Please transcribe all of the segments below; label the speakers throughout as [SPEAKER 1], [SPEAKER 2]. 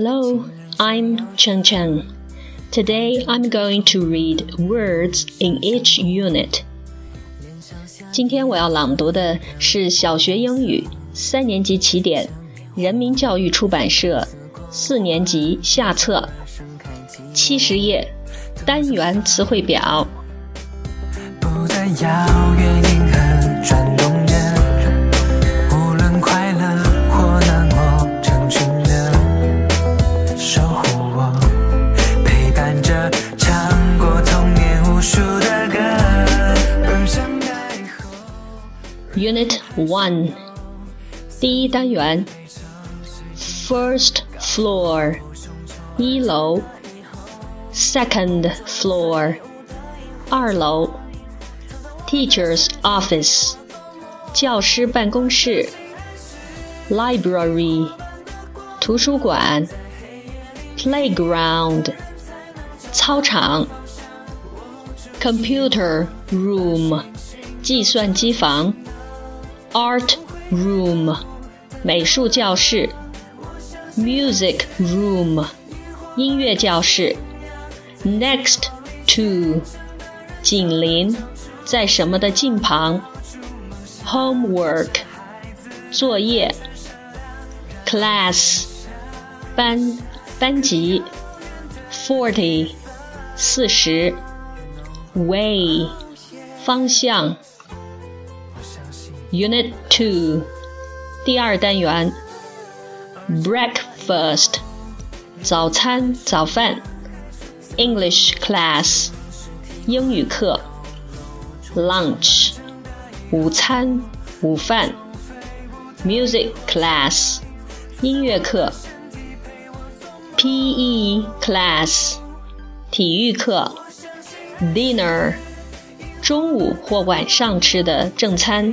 [SPEAKER 1] Hello, I'm Chen Chen. Today I'm going to read words in each unit. 今天我要朗读的是小学英语三年级起点，人民教育出版社四年级下册，七十页，单元词汇表。不再遥远 Unit One，第一单元，First floor，一楼；Second floor，二楼；Teacher's office，教师办公室；Library，图书馆；Playground，操场；Computer room，计算机房。 Art room，美术教室；Music room，音乐教室；Next to，紧邻，在什么的近旁；Homework，作业；Class，班，班级；Forty，四十；Way，方向。 Unit Two，第二单元，Breakfast，早餐早饭，English Class，英语课，Lunch，午餐午饭，Music Class，音乐课，PE Class，体育课，Dinner，中午或晚上吃的正餐。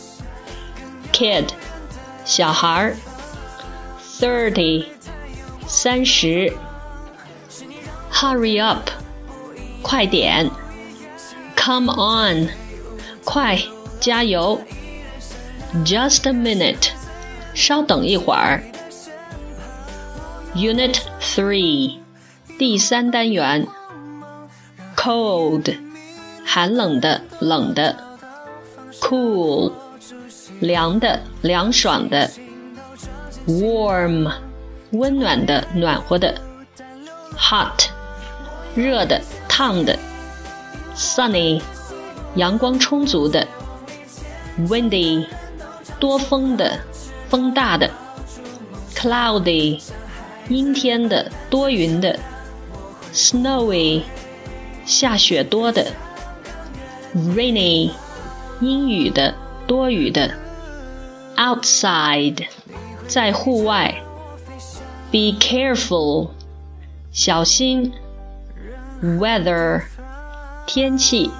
[SPEAKER 1] kid，小孩儿；thirty，三十；hurry up，快点；come on，快，加油；just a minute，稍等一会儿。Unit Three，第三单元：cold，寒冷的，冷的；cool。 凉的、凉爽的；warm，温暖的、暖和的；hot，热的、烫的；sunny，阳光充足的；windy，多风的、风大的；cloudy，阴天的、多云的；snowy，下雪多的；rainy，阴雨的、多雨的。outside，在户外。Be careful，小心。Weather，天气。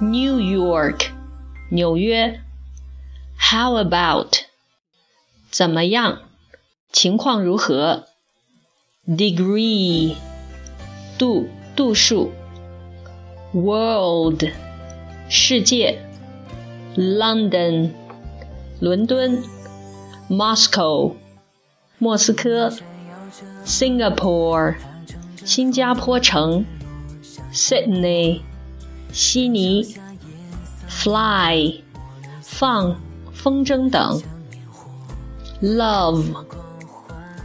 [SPEAKER 1] New York，纽约。How about，怎么样？情况如何？Degree，度度数。World，世界。London。 伦敦，Moscow，莫斯科，Singapore，新加坡城，Sydney，悉尼，Fly，放，风筝等，Love，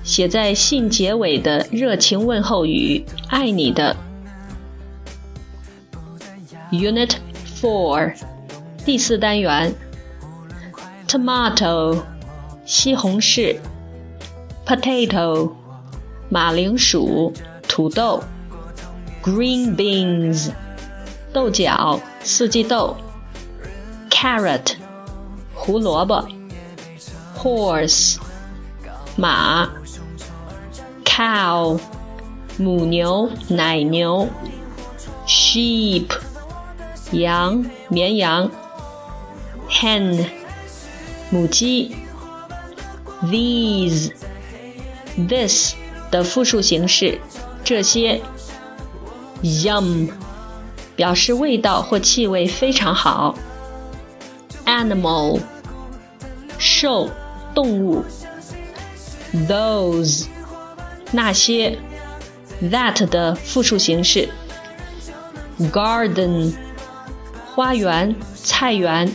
[SPEAKER 1] 写在信结尾的热情问候语，爱你的。Unit Four，第四单元。tomato 西红柿，potato 马铃薯、土豆，green beans 豆角、四季豆，carrot 胡萝卜，horse 马 cow，母牛、奶牛；sheep，羊、绵羊；hen， 母鸡。；these，this 的复数形式，这些；yum，表示味道或气味非常好。；animal，兽、动物。those 那些 that 的复数形式。Garden 花园菜园。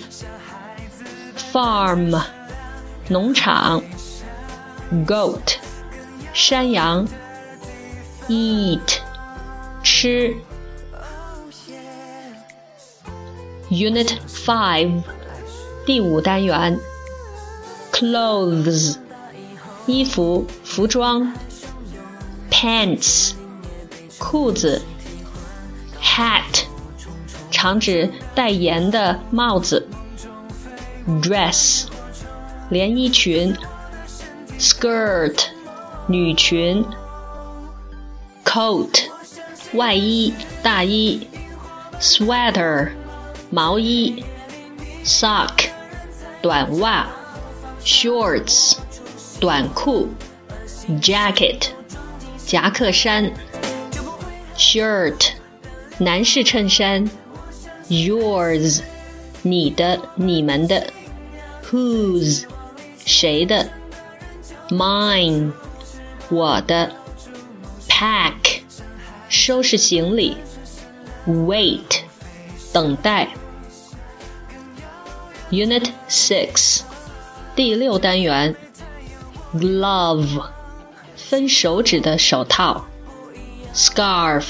[SPEAKER 1] farm 农场 goat 山羊 eat 吃 Unit Five 第五单元 clothes 衣服、服装；pants，裤子；hat，常指戴檐的帽子 ；dress，连衣裙；skirt，女裙；coat，外衣、大衣；sweater，毛衣；sock，短袜；shorts。短裤，jacket，夹克衫，shirt，男士衬衫，yours，你的、你们的 ，whose，谁的，mine，我的，pack，收拾行李，wait，等待。Unit Six，第六单元。glove，分手指的手套；scarf，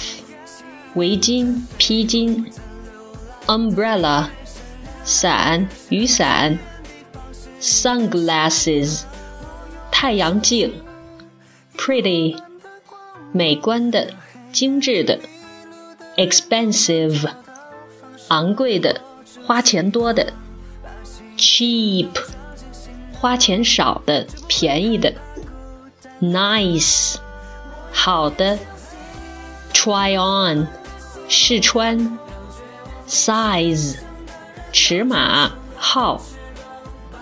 [SPEAKER 1] 围巾、披巾；umbrella，伞、雨伞 ；sunglasses，太阳镜；pretty，美观的、精致的；expensive，昂贵的、花钱多的；cheap。花钱少的、便宜的；nice，好的；try on，试穿；size，尺码、号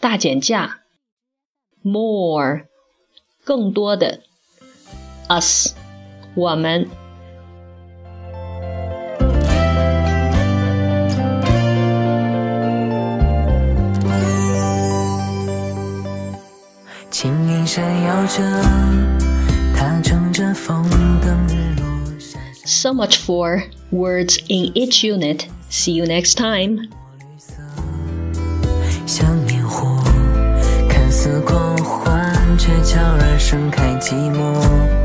[SPEAKER 1] 大减价；more，更多的；us，我们。So much for words in each unit. See you next time. 却悄然盛开寂寞，